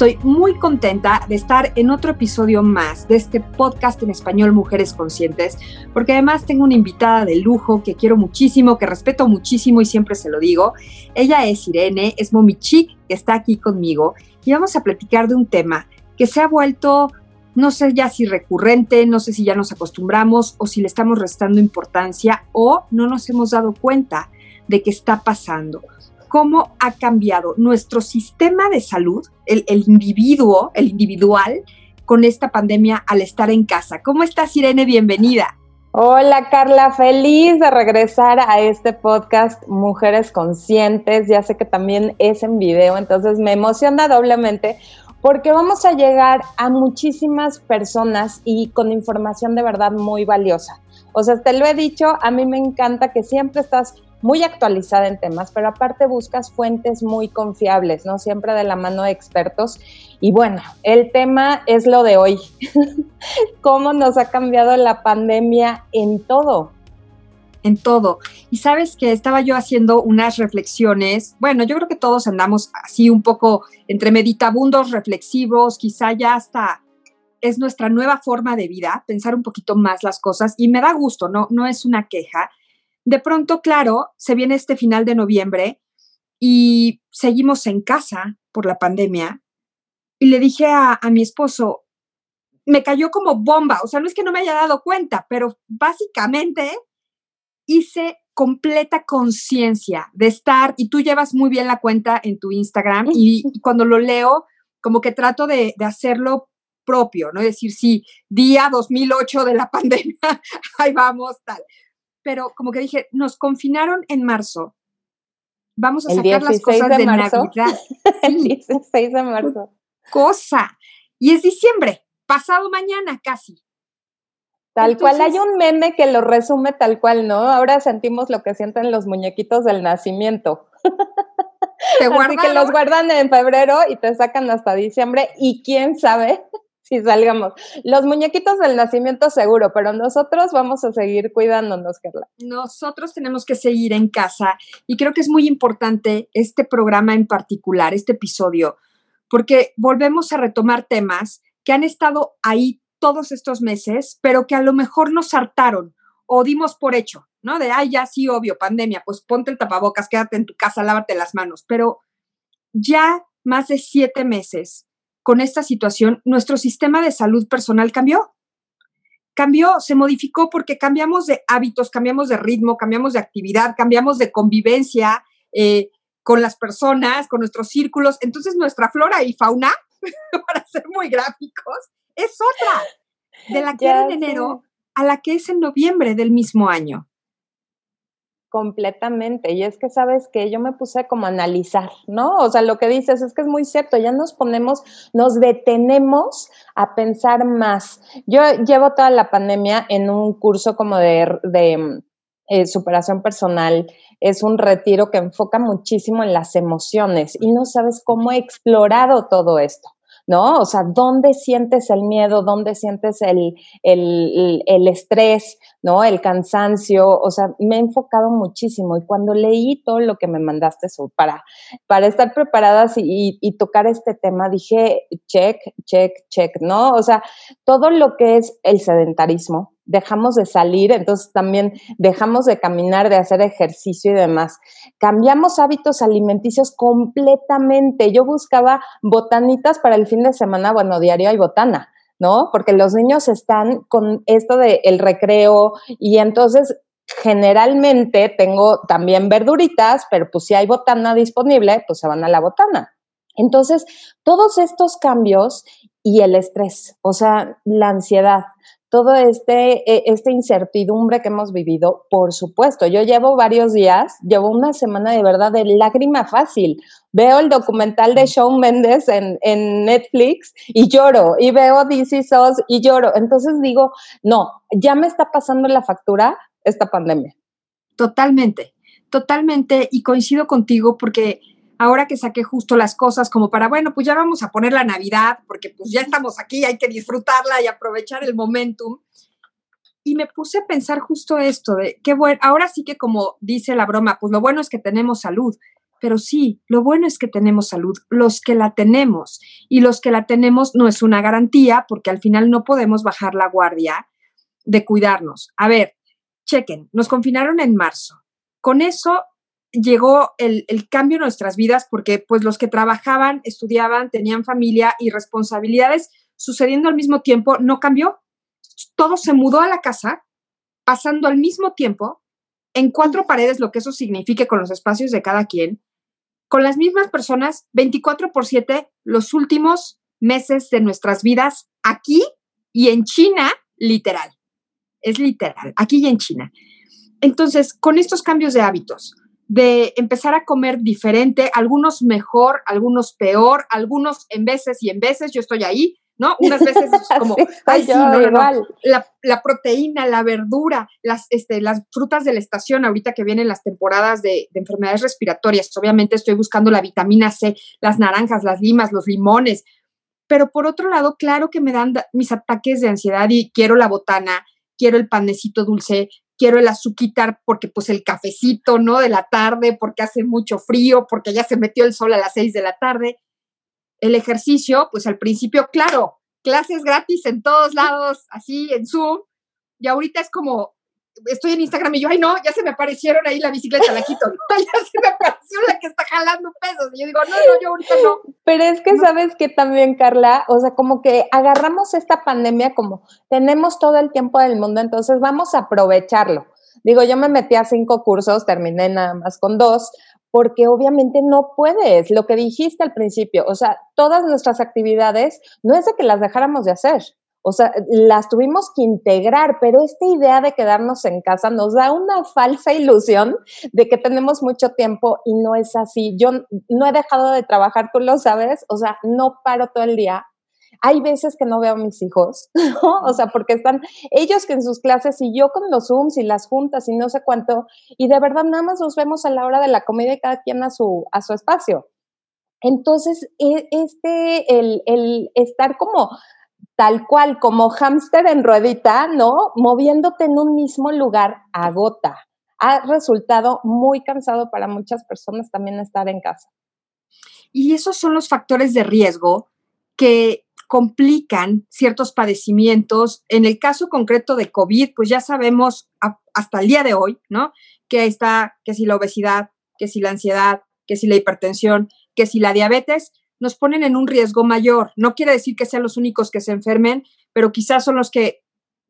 Estoy muy contenta de estar en otro episodio más de este podcast en español Mujeres Conscientes, porque además tengo una invitada de lujo que quiero muchísimo, que respeto muchísimo y siempre se lo digo. Ella es Irene, es Momi Chic, que está aquí conmigo y vamos a platicar de un tema que se ha vuelto, no sé ya si recurrente, no sé si ya nos acostumbramos o si le estamos restando importancia o no nos hemos dado cuenta de qué está pasando cómo ha cambiado nuestro sistema de salud, el, individuo, el individual, con esta pandemia al estar en casa. ¿Cómo estás, Irene? Bienvenida. Hola Carla, feliz de regresar a este podcast Mujeres Conscientes. Ya sé que también es en video, entonces me emociona doblemente porque vamos a llegar a muchísimas personas y con información de verdad muy valiosa. O sea, te lo he dicho, a mí me encanta que siempre estás muy actualizada en temas, pero aparte buscas fuentes muy confiables, ¿no? Siempre de la mano de expertos. Y bueno, el tema es lo de hoy. ¿Cómo nos ha cambiado la pandemia en todo? En todo. Y sabes que estaba yo haciendo unas reflexiones. Bueno, yo creo que todos andamos así un poco entre meditabundos, reflexivos, quizá ya hasta es nuestra nueva forma de vida, pensar un poquito más las cosas y me da gusto, no, no es una queja de pronto, claro, se viene este final de noviembre y seguimos en casa por la pandemia. Y le dije a, mi esposo, me cayó como bomba, o sea, no es que no me haya dado cuenta, pero básicamente hice completa conciencia de estar, y tú llevas muy bien la cuenta en tu Instagram, y, cuando lo leo, como que trato de, de hacerlo propio, ¿no? Es decir, sí, día 2008 de la pandemia, ahí vamos, tal pero como que dije, nos confinaron en marzo. Vamos a sacar las cosas de, Navidad. El 16 de marzo. Cosa. Y es diciembre, pasado mañana casi. Tal cual, hay un meme que lo resume tal cual, ¿no? Ahora sentimos lo que sienten los muñequitos del nacimiento. Te Así que los guardan en febrero y te sacan hasta diciembre y quién sabe si salgamos. Los muñequitos del nacimiento seguro, pero nosotros vamos a seguir cuidándonos, Carla. Nosotros tenemos que seguir en casa y creo que es muy importante este programa en particular, este episodio, porque volvemos a retomar temas que han estado ahí todos estos meses, pero que a lo mejor nos hartaron o dimos por hecho, ¿no? De, ay, ya sí, obvio, pandemia, pues ponte el tapabocas, quédate en tu casa, lávate las manos, pero ya más de siete meses con esta situación, nuestro sistema de salud personal cambió. Cambió, se modificó porque cambiamos de hábitos, cambiamos de ritmo, cambiamos de actividad, cambiamos de convivencia eh, con las personas, con nuestros círculos. Entonces nuestra flora y fauna, para ser muy gráficos, es otra de la que era en enero a la que es en noviembre del mismo año. Completamente. Y es que sabes que yo me puse como a analizar, ¿no? O sea, lo que dices es que es muy cierto, ya nos ponemos, nos detenemos a pensar más. Yo llevo toda la pandemia en un curso como de, de eh, superación personal. Es un retiro que enfoca muchísimo en las emociones y no sabes cómo he explorado todo esto. ¿No? O sea, ¿dónde sientes el miedo? ¿Dónde sientes el, el, estrés? ¿No? El cansancio. O sea, me he enfocado muchísimo y cuando leí todo lo que me mandaste para, para estar preparadas y, y tocar este tema, dije, check, check, check, ¿no? O sea, todo lo que es el sedentarismo, dejamos de salir, entonces también dejamos de caminar, de hacer ejercicio y demás. Cambiamos hábitos alimenticios completamente. Yo buscaba botanitas para el fin de semana, bueno, diario hay botana, ¿no? Porque los niños están con esto del el recreo y entonces generalmente tengo también verduritas, pero pues si hay botana disponible, pues se van a la botana. Entonces, todos estos cambios y el estrés, o sea, la ansiedad, todo este, e, esta incertidumbre que hemos vivido, por supuesto. Yo llevo varios días, llevo una semana de verdad de lágrima fácil. Veo el documental de Shawn Mendes en, en Netflix y lloro, y veo DC SOS y lloro. Entonces digo, no, ya me está pasando la factura esta pandemia. Totalmente, totalmente, y coincido contigo porque ahora que saqué justo las cosas como para, bueno, pues ya vamos a poner la Navidad, porque pues ya estamos aquí, hay que disfrutarla y aprovechar el momentum. Y me puse a pensar justo esto, de qué bueno, ahora sí que como dice la broma, pues lo bueno es que tenemos salud, pero sí, lo bueno es que tenemos salud, los que la tenemos, y los que la tenemos no es una garantía, porque al final no podemos bajar la guardia de cuidarnos. A ver, chequen, nos confinaron en marzo. Con eso llegó el, cambio en nuestras vidas porque pues los que trabajaban, estudiaban, tenían familia y responsabilidades sucediendo al mismo tiempo, no cambió. Todo se mudó a la casa, pasando al mismo tiempo, en cuatro paredes, lo que eso signifique con los espacios de cada quien, con las mismas personas, 24 por 7, los últimos meses de nuestras vidas aquí y en China, literal. Es literal, aquí y en China. Entonces, con estos cambios de hábitos, de empezar a comer diferente, algunos mejor, algunos peor, algunos en veces y en veces, yo estoy ahí, ¿no? Unas veces como, ay, sí, no, no, La, la, proteína, la verdura, las, este, las frutas de la estación, ahorita que vienen las temporadas de, de, enfermedades respiratorias, obviamente estoy buscando la vitamina C, las naranjas, las limas, los limones, pero por otro lado, claro que me dan mis ataques de ansiedad y quiero la botana, quiero el panecito dulce, quiero el azuquitar porque pues el cafecito, ¿no? De la tarde, porque hace mucho frío, porque ya se metió el sol a las seis de la tarde. El ejercicio, pues al principio, claro, clases gratis en todos lados, así en Zoom, y ahorita es como, estoy en Instagram y yo, ay no, ya se me aparecieron ahí la bicicleta, la quito, ya se me apareció la que está jalando pesos. Y yo digo, no, no, yo ahorita no. Pero es que sabes que también, Carla, o sea, como que agarramos esta pandemia como tenemos todo el tiempo del mundo, entonces vamos a aprovecharlo. Digo, yo me metí a cinco cursos, terminé nada más con dos, porque obviamente no puedes, lo que dijiste al principio, o sea, todas nuestras actividades no es de que las dejáramos de hacer, o sea, las tuvimos que integrar, pero esta idea de quedarnos en casa nos da una falsa ilusión de que tenemos mucho tiempo y no es así. Yo no he dejado de trabajar, tú lo sabes, o sea, no paro todo el día. Hay veces que no veo a mis hijos, ¿no? o sea, porque están ellos que en sus clases y yo con los Zooms y las juntas y no sé cuánto, y de verdad nada más nos vemos a la hora de la comida y cada quien a su, a su espacio. Entonces, e, este, el, el estar como tal cual como hámster en ruedita, ¿no? Moviéndote en un mismo lugar agota. Ha resultado muy cansado para muchas personas también estar en casa. Y esos son los factores de riesgo que complican ciertos padecimientos. En el caso concreto de COVID, pues ya sabemos hasta el día de hoy, ¿no? Que está, que si la obesidad, que si la ansiedad, que si la hipertensión, que si la diabetes, nos ponen en un riesgo mayor. No quiere decir que sean los únicos que se enfermen, pero quizás son los que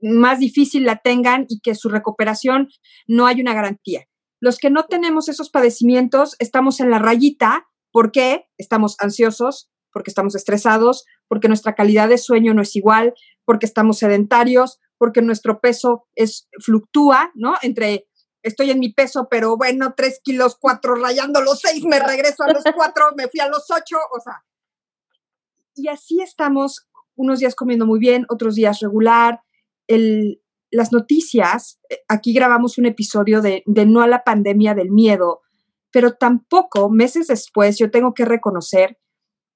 más difícil la tengan y que su recuperación no hay una garantía. Los que no tenemos esos padecimientos estamos en la rayita porque estamos ansiosos, porque estamos estresados, porque nuestra calidad de sueño no es igual, porque estamos sedentarios, porque nuestro peso es fluctúa, ¿no? Entre estoy en mi peso, pero bueno, tres kilos, cuatro, rayando los seis, me regreso a los cuatro, me fui a los ocho, o sea. Y así estamos unos días comiendo muy bien, otros días regular. El, las noticias, eh, aquí grabamos un episodio de, de no a la pandemia del miedo, pero tampoco meses después yo tengo que reconocer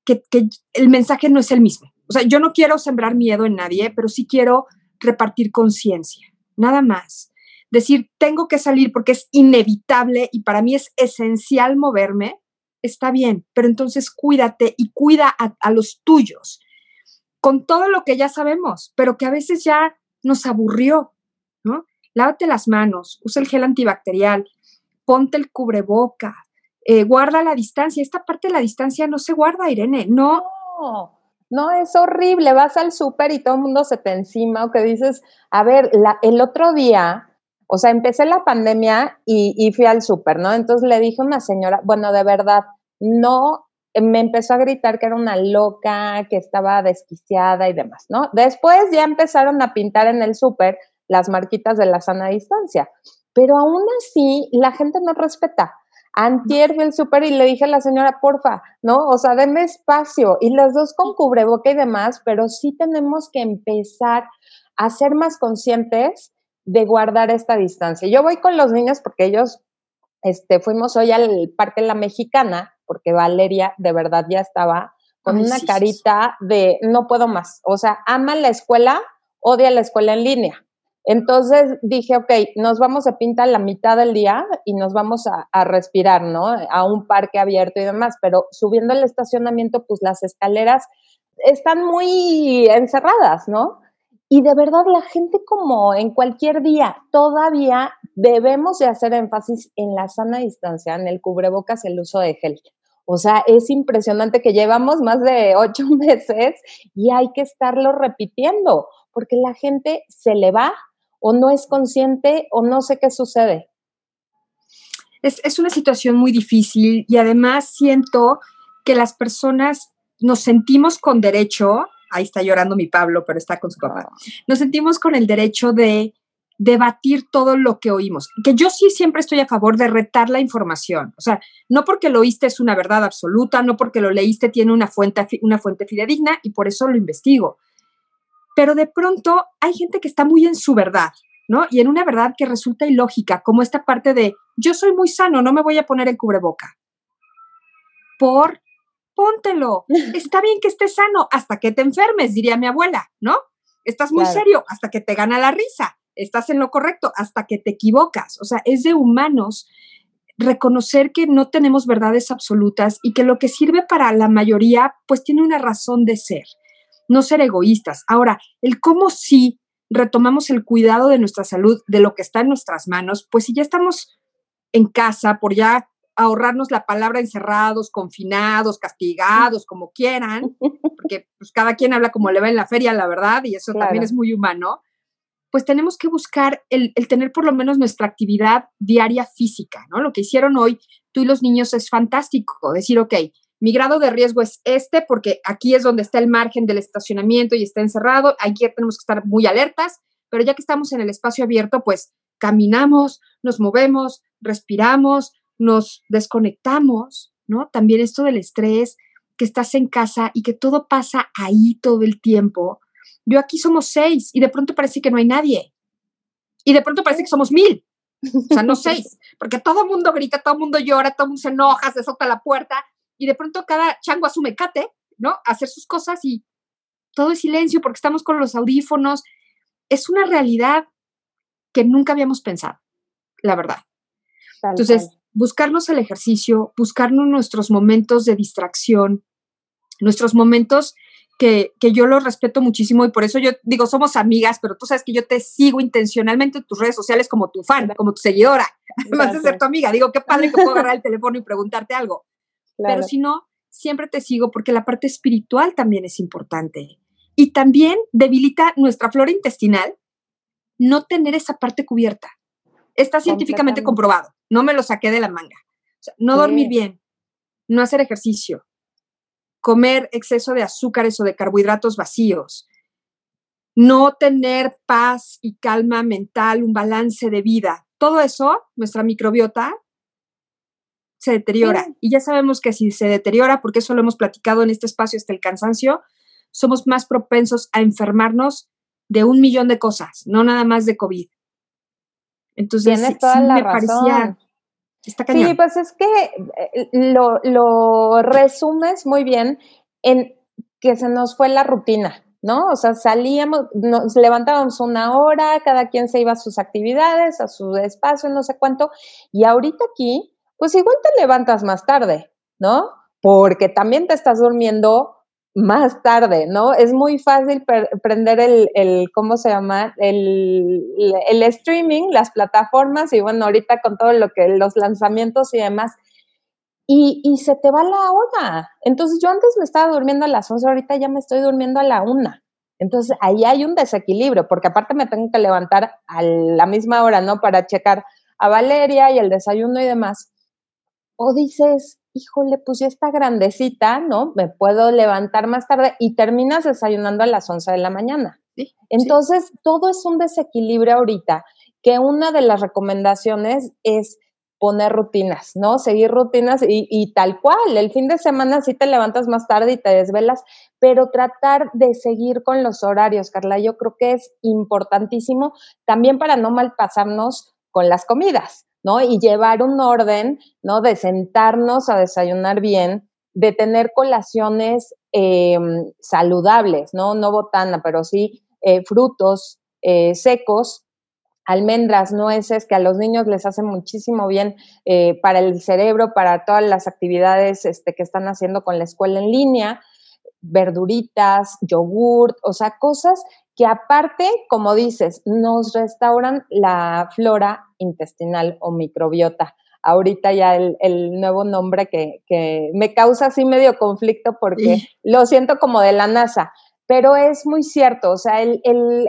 que, que, el mensaje no es el mismo. O sea, yo no quiero sembrar miedo en nadie, pero sí quiero repartir conciencia, nada más decir, tengo que salir porque es inevitable y para mí es esencial moverme, está bien, pero entonces cuídate y cuida a, los tuyos, con todo lo que ya sabemos, pero que a veces ya nos aburrió, ¿no? Lávate las manos, usa el gel antibacterial, ponte el cubreboca, eh, guarda la distancia. Esta parte de la distancia no se guarda, Irene, no. no. Es horrible. Vas al súper y todo el mundo se te encima o que dices, a ver, el otro día o sea, empecé la pandemia y, fui al súper, ¿no? Entonces le dije a una señora, bueno, de verdad, no me empezó a gritar que era una loca, que estaba desquiciada y demás, ¿no? Después ya empezaron a pintar en el súper las marquitas de la sana distancia, pero aún así la gente no respeta. Antier fui al súper y le dije a la señora, porfa, ¿no? O sea, deme espacio. Y las dos con cubreboca y demás, pero sí tenemos que empezar a ser más conscientes de guardar esta distancia. Yo voy con los niños porque ellos, este, fuimos hoy al Parque La Mexicana, porque Valeria de verdad ya estaba con una carita de no puedo más. O sea, ama la escuela, odia la escuela en línea. Entonces dije, ok, nos vamos a pintar la mitad del día y nos vamos a, respirar, ¿no? A un parque abierto y demás, pero subiendo el estacionamiento, pues las escaleras están muy encerradas, ¿no? Y de verdad la gente como en cualquier día, todavía debemos de hacer énfasis en la sana distancia, en el cubrebocas, el uso de gel. O sea, es impresionante que llevamos más de ocho meses y hay que estarlo repitiendo, porque la gente se le va o no es consciente o no sé qué sucede. Es, una situación muy difícil y además siento que las personas nos sentimos con derecho, ahí está llorando mi Pablo, pero está con su papá, ah. nos sentimos con el derecho de debatir todo lo que oímos. Que yo sí siempre estoy a favor de retar la información. O sea, no porque lo oíste es una verdad absoluta, no porque lo leíste tiene una fuente, una fuente fidedigna y por eso lo investigo pero de pronto hay gente que está muy en su verdad, ¿no? Y en una verdad que resulta ilógica, como esta parte de, yo soy muy sano, no me voy a poner el cubreboca. Por, póntelo. Está bien que estés sano hasta que te enfermes, diría mi abuela, ¿no? Estás muy serio hasta que te gana la risa. Estás en lo correcto hasta que te equivocas. O sea, es de humanos reconocer que no tenemos verdades absolutas y que lo que sirve para la mayoría, pues tiene una razón de ser no ser egoístas. Ahora, el cómo sí retomamos el cuidado de nuestra salud, de lo que está en nuestras manos, pues si ya estamos en casa, por ya ahorrarnos la palabra encerrados, confinados, castigados, como quieran, porque pues, cada quien habla como le va en la feria, la verdad, y eso también es muy humano, pues tenemos que buscar el, el, tener por lo menos nuestra actividad diaria física, ¿no? Lo que hicieron hoy tú y los niños es fantástico, decir, ok, mi grado de riesgo es este porque aquí es donde está el margen del estacionamiento y está encerrado, aquí tenemos que estar muy alertas, pero ya que estamos en el espacio abierto, pues caminamos, nos movemos, respiramos, nos desconectamos, ¿no? También esto del estrés, que estás en casa y que todo pasa ahí todo el tiempo. Yo aquí somos seis y de pronto parece que no hay nadie. Y de pronto parece que somos mil. O sea, no seis, porque todo el mundo grita, todo el mundo llora, todo el mundo se enoja, se solta la puerta y de pronto cada chango asume cate, ¿no? hacer sus cosas y todo es silencio porque estamos con los audífonos. Es una realidad que nunca habíamos pensado, la verdad. Entonces, buscarnos el ejercicio, buscarnos nuestros momentos de distracción, nuestros momentos que, que, yo los respeto muchísimo y por eso yo digo, somos amigas, pero tú sabes que yo te sigo intencionalmente en tus redes sociales como tu fan, como tu seguidora, además de ser tu amiga. Digo, qué padre que puedo agarrar el teléfono y preguntarte algo. Pero si no, siempre te sigo porque la parte espiritual también es importante. Y también debilita nuestra flora intestinal no tener esa parte cubierta. Está científicamente comprobado. No me lo saqué de la manga. no dormir bien, no hacer ejercicio, comer exceso de azúcares o de carbohidratos vacíos, no tener paz y calma mental, un balance de vida. Todo eso, nuestra microbiota se deteriora. Y ya sabemos que si se deteriora, porque eso lo hemos platicado en este espacio hasta el cansancio, somos más propensos a enfermarnos de un millón de cosas, no nada más de COVID. Entonces, sí, me parecía... Está sí, pues es que eh, lo, lo resumes muy bien en que se nos fue la rutina, ¿no? O sea, salíamos, nos levantábamos una hora, cada quien se iba a sus actividades, a su espacio, no sé cuánto, y ahorita aquí pues igual te levantas más tarde, ¿no? Porque también te estás durmiendo más tarde, ¿no? Es muy fácil prender el, el, ¿cómo se llama? El, el, streaming, las plataformas y bueno, ahorita con todo lo que, los lanzamientos y demás, y, y, se te va la hora. Entonces yo antes me estaba durmiendo a las 11, ahorita ya me estoy durmiendo a la 1. Entonces ahí hay un desequilibrio, porque aparte me tengo que levantar a la misma hora, ¿no? Para checar a Valeria y el desayuno y demás o dices, híjole, pues ya está grandecita, ¿no? Me puedo levantar más tarde y terminas desayunando a las 11 de la mañana. Entonces, todo es un desequilibrio ahorita, que una de las recomendaciones es poner rutinas, ¿no? Seguir rutinas y, y, tal cual. El fin de semana sí te levantas más tarde y te desvelas, pero tratar de seguir con los horarios, Carla, yo creo que es importantísimo también para no malpasarnos con las comidas, ¿no? Y llevar un orden, ¿no? De sentarnos a desayunar bien, de tener colaciones eh, saludables, ¿no? No botana, pero sí eh, frutos eh, secos, almendras, nueces, que a los niños les hace muchísimo bien eh, para el cerebro, para todas las actividades este, que están haciendo con la escuela en línea, verduritas, yogurt, o sea, cosas que aparte, como dices, nos restauran la flora intestinal o microbiota. Ahorita ya el, nuevo nombre que, que, me causa así medio conflicto porque lo siento como de la NASA, pero es muy cierto, o sea, el,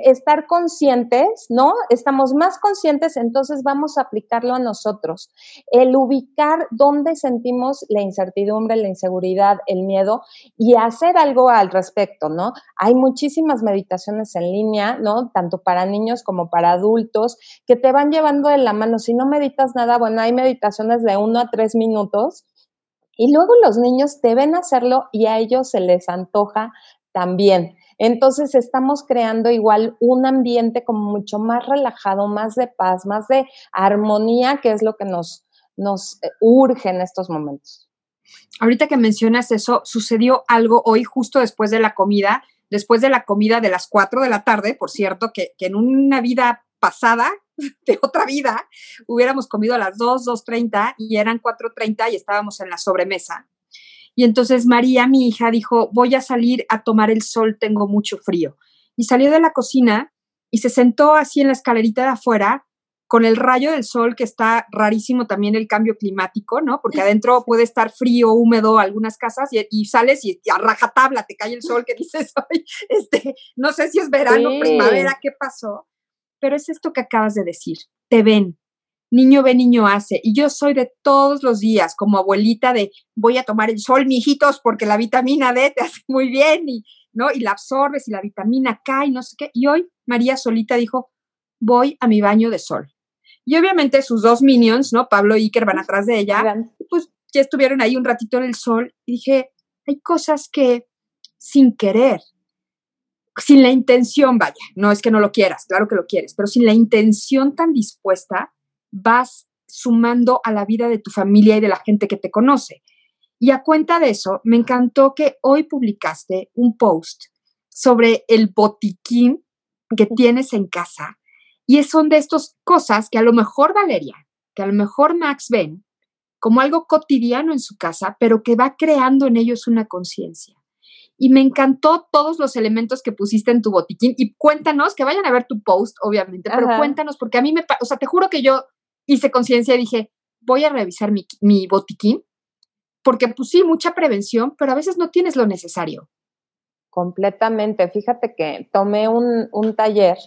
estar conscientes, ¿no? Estamos más conscientes, entonces vamos a aplicarlo a nosotros. El ubicar dónde sentimos la incertidumbre, la inseguridad, el miedo y hacer algo al respecto, ¿no? Hay muchísimas meditaciones en línea, ¿no? Tanto para niños como para adultos, que te van llevando de la mano. Si no meditas nada, bueno, hay meditaciones de uno a tres minutos. Y luego los niños te ven hacerlo y a ellos se les antoja también. Entonces estamos creando igual un ambiente como mucho más relajado, más de paz, más de armonía, que es lo que nos, nos eh, urge en estos momentos. Ahorita que mencionas eso, sucedió algo hoy justo después de la comida, después de la comida de las 4 de la tarde, por cierto, que, que en una vida pasada, de otra vida, hubiéramos comido a las 2, 2.30 y eran 4.30 y estábamos en la sobremesa. Y entonces María, mi hija, dijo, voy a salir a tomar el sol, tengo mucho frío. Y salió de la cocina y se sentó así en la escalerita de afuera con el rayo del sol, que está rarísimo también el cambio climático, ¿no? Porque adentro puede estar frío, húmedo, algunas casas, y, sales y, a rajatabla te cae el sol que dices hoy, este, no sé si es verano, primavera, ¿qué pasó? Pero es esto que acabas de decir, te ven, niño ve, niño hace. Y yo soy de todos los días, como abuelita, de voy a tomar el sol, mijitos, porque la vitamina D te hace muy bien y, ¿no? Y la absorbes y la vitamina K y no sé qué. Y hoy María solita dijo, voy a mi baño de sol. Y obviamente sus dos minions, ¿no? Pablo y Iker van atrás de ella, pues ya estuvieron ahí un ratito en el sol y dije, hay cosas que sin querer, sin la intención, vaya, no es que no lo quieras, claro que lo quieres, pero sin la intención tan dispuesta, vas sumando a la vida de tu familia y de la gente que te conoce. Y a cuenta de eso, me encantó que hoy publicaste un post sobre el botiquín que tienes en casa. Y son de estas cosas que a lo mejor Valeria, que a lo mejor Max ven como algo cotidiano en su casa, pero que va creando en ellos una conciencia. Y me encantó todos los elementos que pusiste en tu botiquín. Y cuéntanos, que vayan a ver tu post, obviamente, pero cuéntanos, porque a mí me, o sea, te juro que yo hice conciencia y dije, voy a revisar mi, mi botiquín, porque pues sí, mucha prevención, pero a veces no tienes lo necesario. Completamente. Fíjate que tomé un, un taller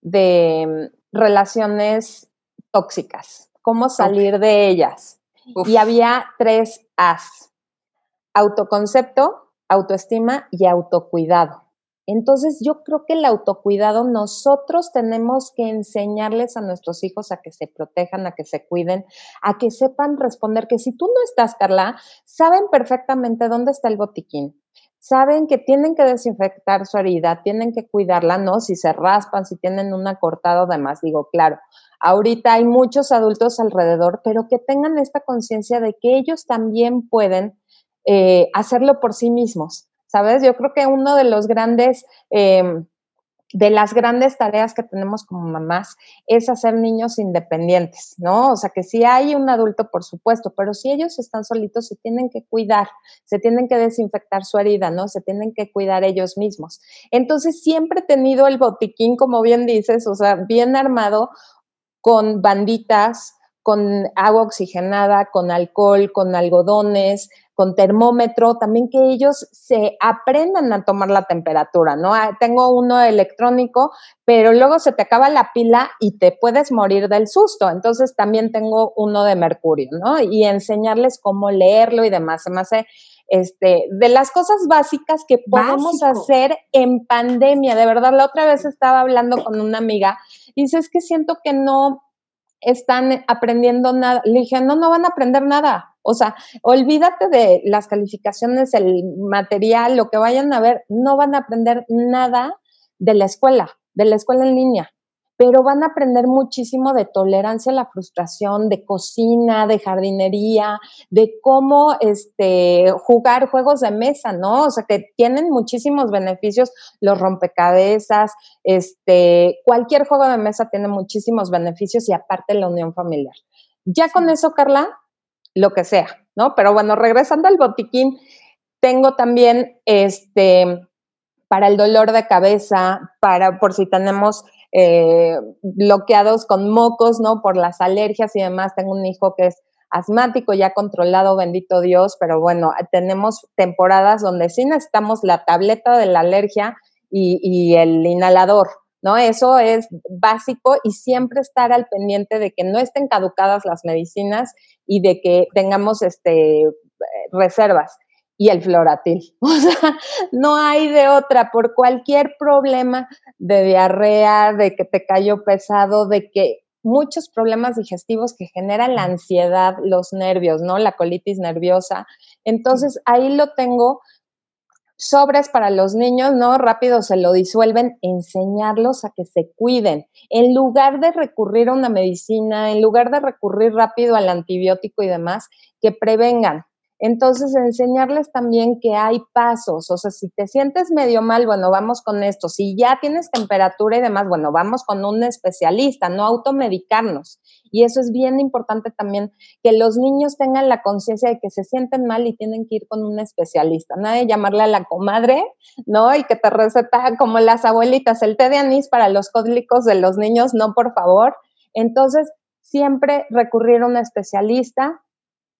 de relaciones tóxicas, cómo salir de ellas. Y había tres As, autoconcepto, autoestima y autocuidado. Entonces yo creo que el autocuidado nosotros tenemos que enseñarles a nuestros hijos a que se protejan, a que se cuiden, a que sepan responder, que si tú no estás, Carla, saben perfectamente dónde está el botiquín. Saben que tienen que desinfectar su herida, tienen que cuidarla, ¿no? Si se raspan, si tienen una cortada o demás, digo, claro, ahorita hay muchos adultos alrededor, pero que tengan esta conciencia de que ellos también pueden eh, hacerlo por sí mismos ¿sabes? Yo creo que uno de los grandes... Em, de las grandes tareas que tenemos como mamás es hacer niños independientes, ¿no? O sea, que si hay un adulto, por supuesto, pero si ellos están solitos, se tienen que cuidar, se tienen que desinfectar su herida, ¿no? Se tienen que cuidar ellos mismos. Entonces, siempre he tenido el botiquín, como bien dices, o sea, bien armado con banditas, con agua oxigenada, con alcohol, con algodones, con termómetro, también que ellos se aprendan a tomar la temperatura, ¿no? Ah, tengo uno electrónico, pero luego se te acaba la pila y te puedes morir del susto. Entonces también tengo uno de mercurio, ¿no? Y enseñarles cómo leerlo y demás. Se me hace este, de las cosas básicas que podemos hacer en pandemia. De verdad, la otra vez estaba hablando con una amiga y dice, es que siento que no están aprendiendo nada. Le dije, no, no van a aprender nada. O sea, olvídate de las calificaciones, el material, lo que vayan a ver, no van a aprender nada de la escuela, de la escuela en línea pero van a aprender muchísimo de tolerancia a la frustración, de cocina, de jardinería, de cómo este, jugar juegos de mesa, ¿no? O sea, que tienen muchísimos beneficios los rompecabezas, este, cualquier juego de mesa tiene muchísimos beneficios y aparte la unión familiar. Ya con eso, Carla, lo que sea, ¿no? Pero bueno, regresando al botiquín, tengo también este para el dolor de cabeza, para por si tenemos eh, bloqueados con mocos, ¿no? Por las alergias y demás. Tengo un hijo que es asmático, ya controlado, bendito Dios, pero bueno, tenemos temporadas donde sí necesitamos la tableta de la alergia y, el inhalador, ¿no? Eso es básico y siempre estar al pendiente de que no estén caducadas las medicinas y de que tengamos este, reservas y el floratil. O sea, no hay de otra por cualquier problema de diarrea, de que te cayó pesado, de que muchos problemas digestivos que generan la ansiedad, los nervios, ¿no? La colitis nerviosa. Entonces, ahí lo tengo. Sobres para los niños, ¿no? Rápido se lo disuelven, enseñarlos a que se cuiden. En lugar de recurrir a una medicina, en lugar de recurrir rápido al antibiótico y demás, que prevengan, entonces, enseñarles también que hay pasos, o sea, si te sientes medio mal, bueno, vamos con esto. Si ya tienes temperatura y demás, bueno, vamos con un especialista, no automedicarnos. Y eso es bien importante también, que los niños tengan la conciencia de que se sienten mal y tienen que ir con un especialista. Nada de llamarle a la comadre, ¿no? Y que te receta como las abuelitas, el té de anís para los cólicos de los niños, no, por favor. Entonces, siempre recurrir a un especialista,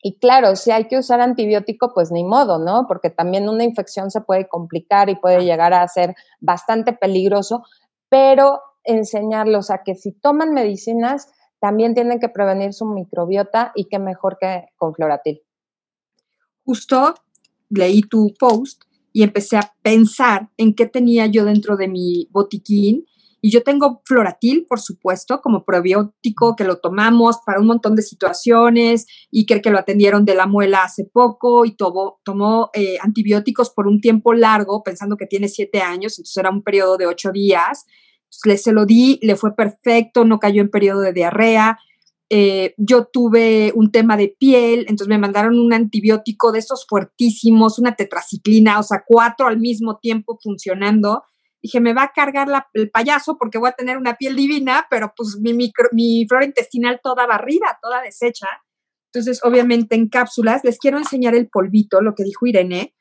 y claro, si hay que usar antibiótico, pues ni modo, ¿no? Porque también una infección se puede complicar y puede llegar a ser bastante peligroso, pero enseñarlos a que si toman medicinas, también tienen que prevenir su microbiota y qué mejor que con floratil. Justo leí tu post y empecé a pensar en qué tenía yo dentro de mi botiquín y yo tengo Floratil, por supuesto, como probiótico que lo tomamos para un montón de situaciones. y que lo atendieron de la muela hace poco y tomó, tomó eh, antibióticos por un tiempo largo, pensando que tiene siete años, entonces era un periodo de ocho días. le, se lo di, le fue perfecto, no cayó en periodo de diarrea. Eh, yo tuve un tema de piel, entonces me mandaron un antibiótico de esos fuertísimos, una tetraciclina, o sea, cuatro al mismo tiempo funcionando dije, me va a cargar el payaso porque voy a tener una piel divina, pero pues mi, micro, mi flora intestinal toda barrida, toda deshecha. Entonces, obviamente en cápsulas, les quiero enseñar el polvito, lo que dijo Irene,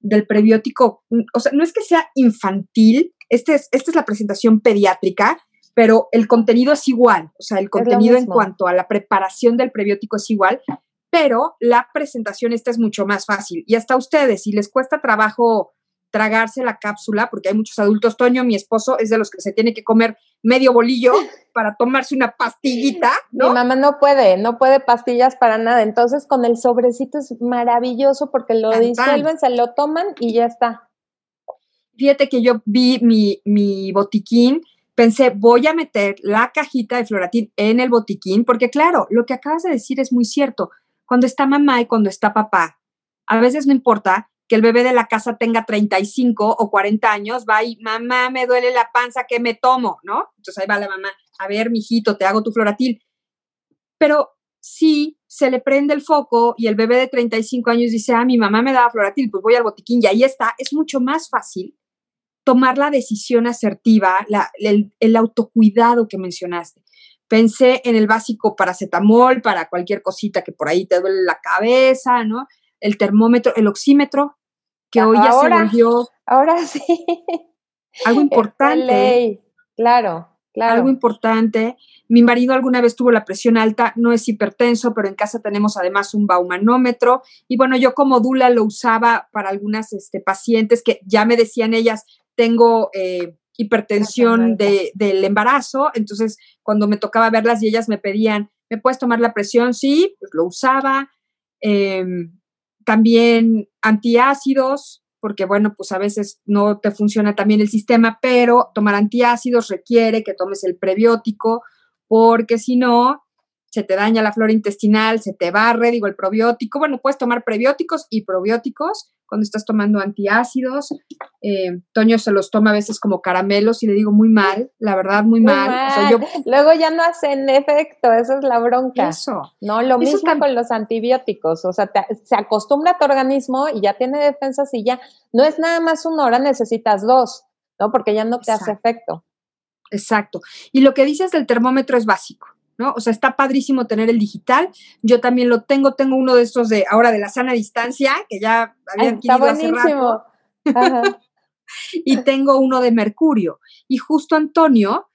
del prebiótico. O sea, no es que sea infantil, este es, esta es la presentación pediátrica, pero el contenido es igual. O sea, el contenido en cuanto a la preparación del prebiótico es igual, pero la presentación esta es mucho más fácil. Y hasta ustedes, si les cuesta trabajo tragarse la cápsula, porque hay muchos adultos. Toño, mi esposo, es de los que se tiene que comer medio bolillo para tomarse una pastillita, ¿no? Mi mamá no puede, no puede pastillas para nada. Entonces, con el sobrecito es maravilloso porque lo disuelven, se lo toman y ya está. Fíjate que yo vi mi, mi botiquín, pensé, voy a meter la cajita de Floratín en el botiquín, porque claro, lo que acabas de decir es muy cierto. Cuando está mamá y cuando está papá, a veces no importa, que el bebé de la casa tenga 35 o 40 años, va y, mamá, me duele la panza, ¿qué me tomo? ¿No? Entonces ahí va la mamá, a ver, mijito, te hago tu floratil. Pero si se le prende el foco y el bebé de 35 años dice, ah, mi mamá me daba floratil, pues voy al botiquín y ahí está, es mucho más fácil tomar la decisión asertiva, el, autocuidado que mencionaste. Pensé en el básico paracetamol para cualquier cosita que por ahí te duele la cabeza, ¿no? el termómetro, el oxímetro, que hoy ya se volvió. Ahora sí. Algo importante. claro. algo importante. Mi marido alguna vez tuvo la presión alta, no es hipertenso, pero en casa tenemos además un baumanómetro. Y bueno, yo como dula lo usaba para algunas este, pacientes que ya me decían ellas, tengo eh, hipertensión del embarazo. Entonces, cuando me tocaba verlas y ellas me pedían, ¿me puedes tomar la presión? Sí, pues lo usaba. Em, también antiácidos, porque bueno, pues a veces no te funciona también el sistema, pero tomar antiácidos requiere que tomes el prebiótico, porque si no, se te daña la flora intestinal, se te barre, digo, el probiótico. Bueno, puedes tomar prebióticos y probióticos cuando estás tomando antiácidos. Eh, Toño se los toma a veces como caramelos y le digo muy mal, la verdad, muy, mal. Luego ya no hacen efecto, esa es la bronca. Eso. No, lo mismo con los antibióticos, o sea, se acostumbra a tu organismo y ya tiene defensas y ya no es nada más una hora, necesitas dos, ¿no? Porque ya no te hace efecto. Exacto. Y lo que dices del termómetro es básico. ¿No? O sea, está padrísimo tener el digital. Yo también lo tengo, tengo uno de estos de ahora de la sana distancia, que ya había adquirido hace rato. y tengo uno de mercurio. Y justo Antonio,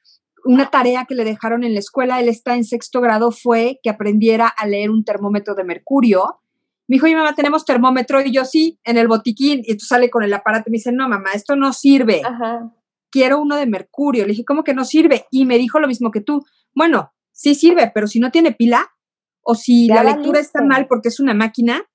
una tarea que le dejaron en la escuela, él está en sexto grado, fue que aprendiera a leer un termómetro de mercurio. Me dijo, oye, mamá, tenemos termómetro. Y yo, sí, en el botiquín. Y tú sale con el aparato y me dice, no, mamá, esto no sirve. Quiero uno de mercurio. Le dije, ¿cómo que no sirve? Y me dijo lo mismo que tú. Bueno, sí sirve, pero si no tiene pila o si la lectura está mal porque es una máquina,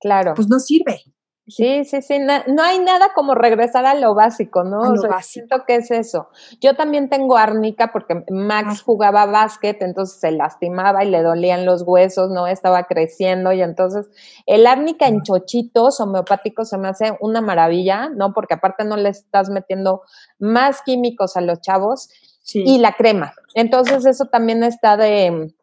claro. pues no sirve. Sí, sí, sí, no, hay nada como regresar a lo básico, ¿no? o sea, siento que es eso. Yo también tengo árnica porque Max jugaba básquet, entonces se lastimaba y le dolían los huesos, ¿no? Estaba creciendo y entonces el árnica en chochitos homeopáticos se me hace una maravilla, ¿no? Porque aparte no le estás metiendo más químicos a los chavos y la crema. Entonces eso también está de,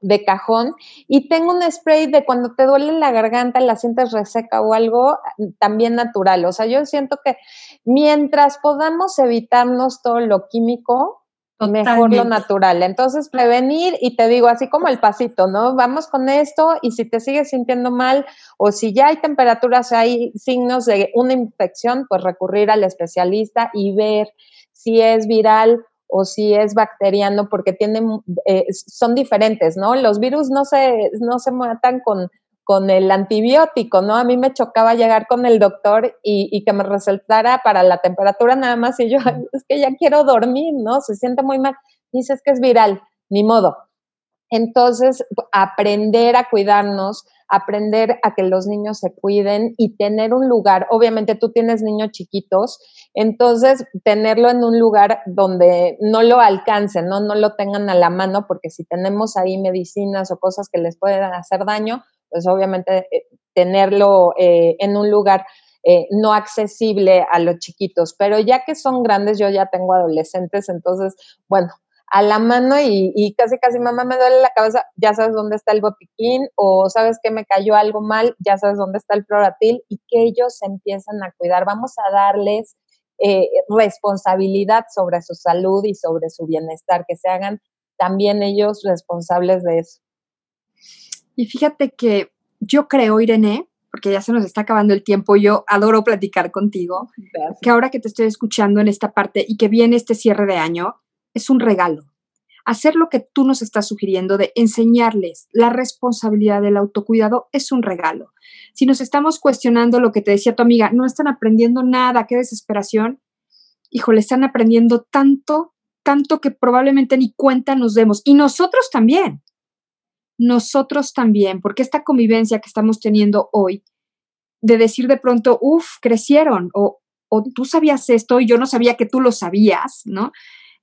de, cajón. Y tengo un spray de cuando te duele la garganta, la sientes reseca o algo, también natural. O sea, yo siento que mientras podamos evitarnos todo lo químico, mejor lo natural. Entonces, prevenir y te digo, así como el pasito, ¿no? Vamos con esto y si te sigues sintiendo mal o si ya hay temperaturas, hay signos de una infección, pues recurrir al especialista y ver si es viral o si es bacteriano, porque tienen, eh, son diferentes, ¿no? Los virus no se, no se matan con, con el antibiótico, ¿no? A mí me chocaba llegar con el doctor y, que me resultara para la temperatura nada más y yo, es que ya quiero dormir, ¿no? Se siente muy mal. Dices que es viral, ni modo. Entonces, aprender a cuidarnos, aprender a que los niños se cuiden y tener un lugar, obviamente tú tienes niños chiquitos, entonces tenerlo en un lugar donde no lo alcancen, ¿no? no lo tengan a la mano, porque si tenemos ahí medicinas o cosas que les puedan hacer daño, pues obviamente eh, tenerlo eh, en un lugar eh, no accesible a los chiquitos. Pero ya que son grandes, yo ya tengo adolescentes, entonces, bueno, a la mano y, casi, casi, mamá, me duele la cabeza, ya sabes dónde está el botiquín o sabes que me cayó algo mal, ya sabes dónde está el floratil y que ellos se empiezan a cuidar. Vamos a darles eh, responsabilidad sobre su salud y sobre su bienestar, que se hagan también ellos responsables de eso. Y fíjate que yo creo, Irene, porque ya se nos está acabando el tiempo, yo adoro platicar contigo, que ahora que te estoy escuchando en esta parte y que viene este cierre de año, es un regalo. Hacer lo que tú nos estás sugiriendo de enseñarles la responsabilidad del autocuidado es un regalo. Si nos estamos cuestionando lo que te decía tu amiga, no están aprendiendo nada, qué desesperación. Híjole, están aprendiendo tanto, tanto que probablemente ni cuenta nos demos. Y nosotros también. Nosotros también, porque esta convivencia que estamos teniendo hoy, de decir de pronto, uff, crecieron, o, o tú sabías esto y yo no sabía que tú lo sabías, ¿no?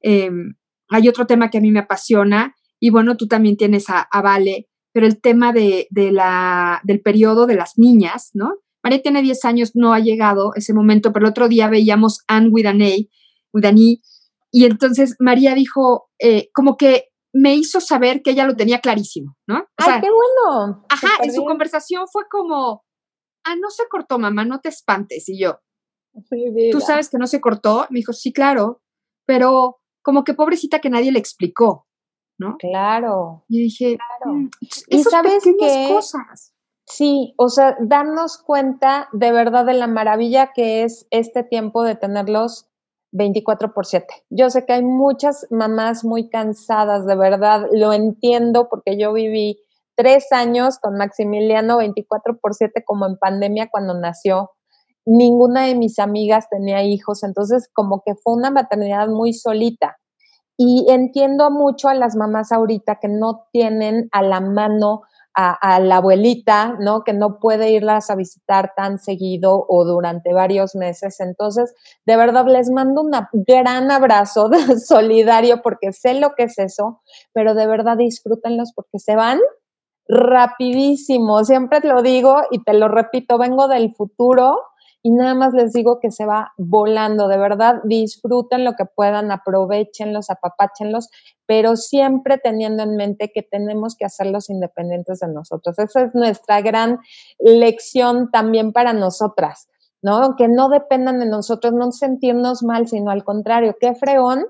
Em, hay otro tema que a mí me apasiona y bueno, tú también tienes a, Vale, pero el tema de, la, del periodo de las niñas, ¿no? María tiene 10 años, no ha llegado ese momento, pero el otro día veíamos Anne Widani, y entonces María dijo, eh, como que me hizo saber que ella lo tenía clarísimo, ¿no? ¡Ay, qué bueno! Ajá, en su conversación fue como, ah, no se cortó, mamá, no te espantes. Y yo, ¿tú sabes que no se cortó? Me dijo, sí, claro, pero como que pobrecita que nadie le explicó, ¿no? Claro. Y dije, claro. Mm, y sabes qué cosas. Sí, o sea, darnos cuenta de verdad de la maravilla que es este tiempo de tenerlos 24 por 7. Yo sé que hay muchas mamás muy cansadas, de verdad, lo entiendo porque yo viví tres años con Maximiliano 24 por 7 como en pandemia cuando nació. Ninguna de mis amigas tenía hijos, entonces como que fue una maternidad muy solita. Y entiendo mucho a las mamás ahorita que no tienen a la mano a, la abuelita, ¿no? Que no puede irlas a visitar tan seguido o durante varios meses. Entonces, de verdad, les mando un gran abrazo solidario porque sé lo que es eso, pero de verdad disfrútenlos porque se van rapidísimo. Siempre te lo digo y te lo repito, vengo del futuro y nada más les digo que se va volando, de verdad, disfruten lo que puedan, aprovechenlos, apapáchenlos, pero siempre teniendo en mente que tenemos que hacerlos independientes de nosotros. Esa es nuestra gran lección también para nosotras, ¿no? Que no dependan de nosotros, no sentirnos mal, sino al contrario, qué freón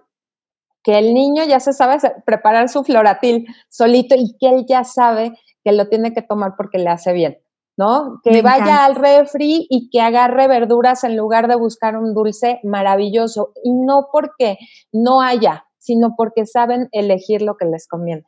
que el niño ya se sabe preparar su floratil solito y que él ya sabe que lo tiene que tomar porque le hace bien. ¿No? Que vaya al refri y que agarre verduras en lugar de buscar un dulce maravilloso. Y no porque no haya, sino porque saben elegir lo que les conviene.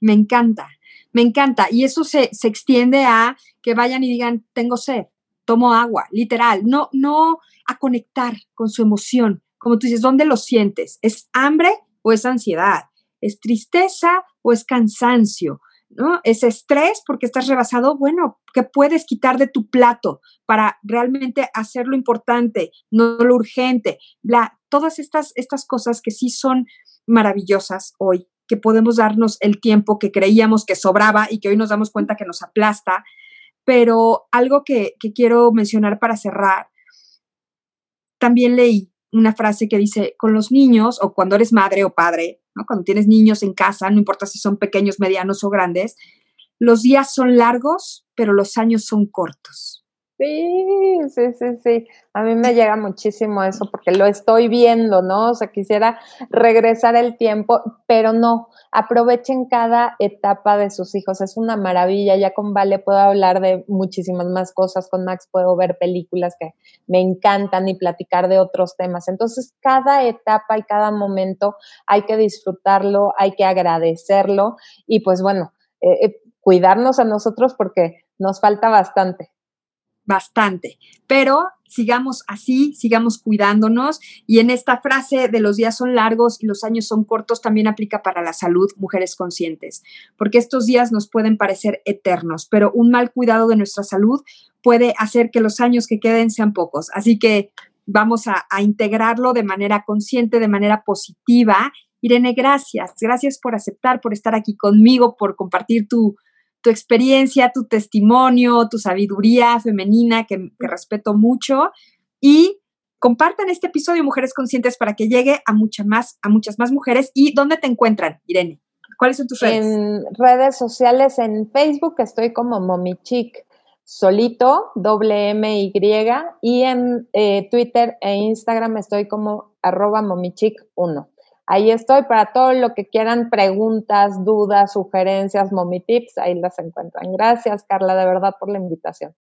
Me encanta, me encanta. Y eso se, se extiende a que vayan y digan, tengo sed, tomo agua, literal. No, no a conectar con su emoción. Como tú dices, ¿dónde lo sientes? ¿Es hambre o es ansiedad? ¿Es tristeza o es cansancio? ¿No? Ese estrés porque estás rebasado, bueno, ¿qué puedes quitar de tu plato para realmente hacer lo importante, no lo urgente? Todas estas, estas cosas que sí son maravillosas hoy, que podemos darnos el tiempo que creíamos que sobraba y que hoy nos damos cuenta que nos aplasta. Pero algo que, que quiero mencionar para cerrar, también leí una frase que dice, con los niños o cuando eres madre o padre, cuando tienes niños en casa, no importa si son pequeños, medianos o grandes, los días son largos, pero los años son cortos. Sí, sí, sí, sí. A mí me llega muchísimo eso porque lo estoy viendo, ¿no? O sea, quisiera regresar el tiempo, pero no. Aprovechen cada etapa de sus hijos. Es una maravilla. Ya con Vale puedo hablar de muchísimas más cosas. Con Max puedo ver películas que me encantan y platicar de otros temas. Entonces, cada etapa y cada momento hay que disfrutarlo, hay que agradecerlo y pues bueno, eh, eh, cuidarnos a nosotros porque nos falta bastante bastante, pero sigamos así, sigamos cuidándonos y en esta frase de los días son largos y los años son cortos también aplica para la salud, mujeres conscientes, porque estos días nos pueden parecer eternos, pero un mal cuidado de nuestra salud puede hacer que los años que queden sean pocos. Así que vamos a, a integrarlo de manera consciente, de manera positiva. Irene, gracias, gracias por aceptar, por estar aquí conmigo, por compartir tu, tu experiencia, tu testimonio, tu sabiduría femenina, que, respeto mucho. Y compartan este episodio Mujeres Conscientes para que llegue a, mucha más, a muchas más mujeres. ¿Y dónde te encuentran, Irene? ¿Cuáles son tus redes? En redes sociales, en Facebook estoy como Momichic solito, doble M Y, y en eh, Twitter e Instagram estoy como arroba momichic1. Ahí estoy para todo lo que quieran, preguntas, dudas, sugerencias, mommy tips, ahí las encuentran. Gracias, Carla, de verdad, por la invitación.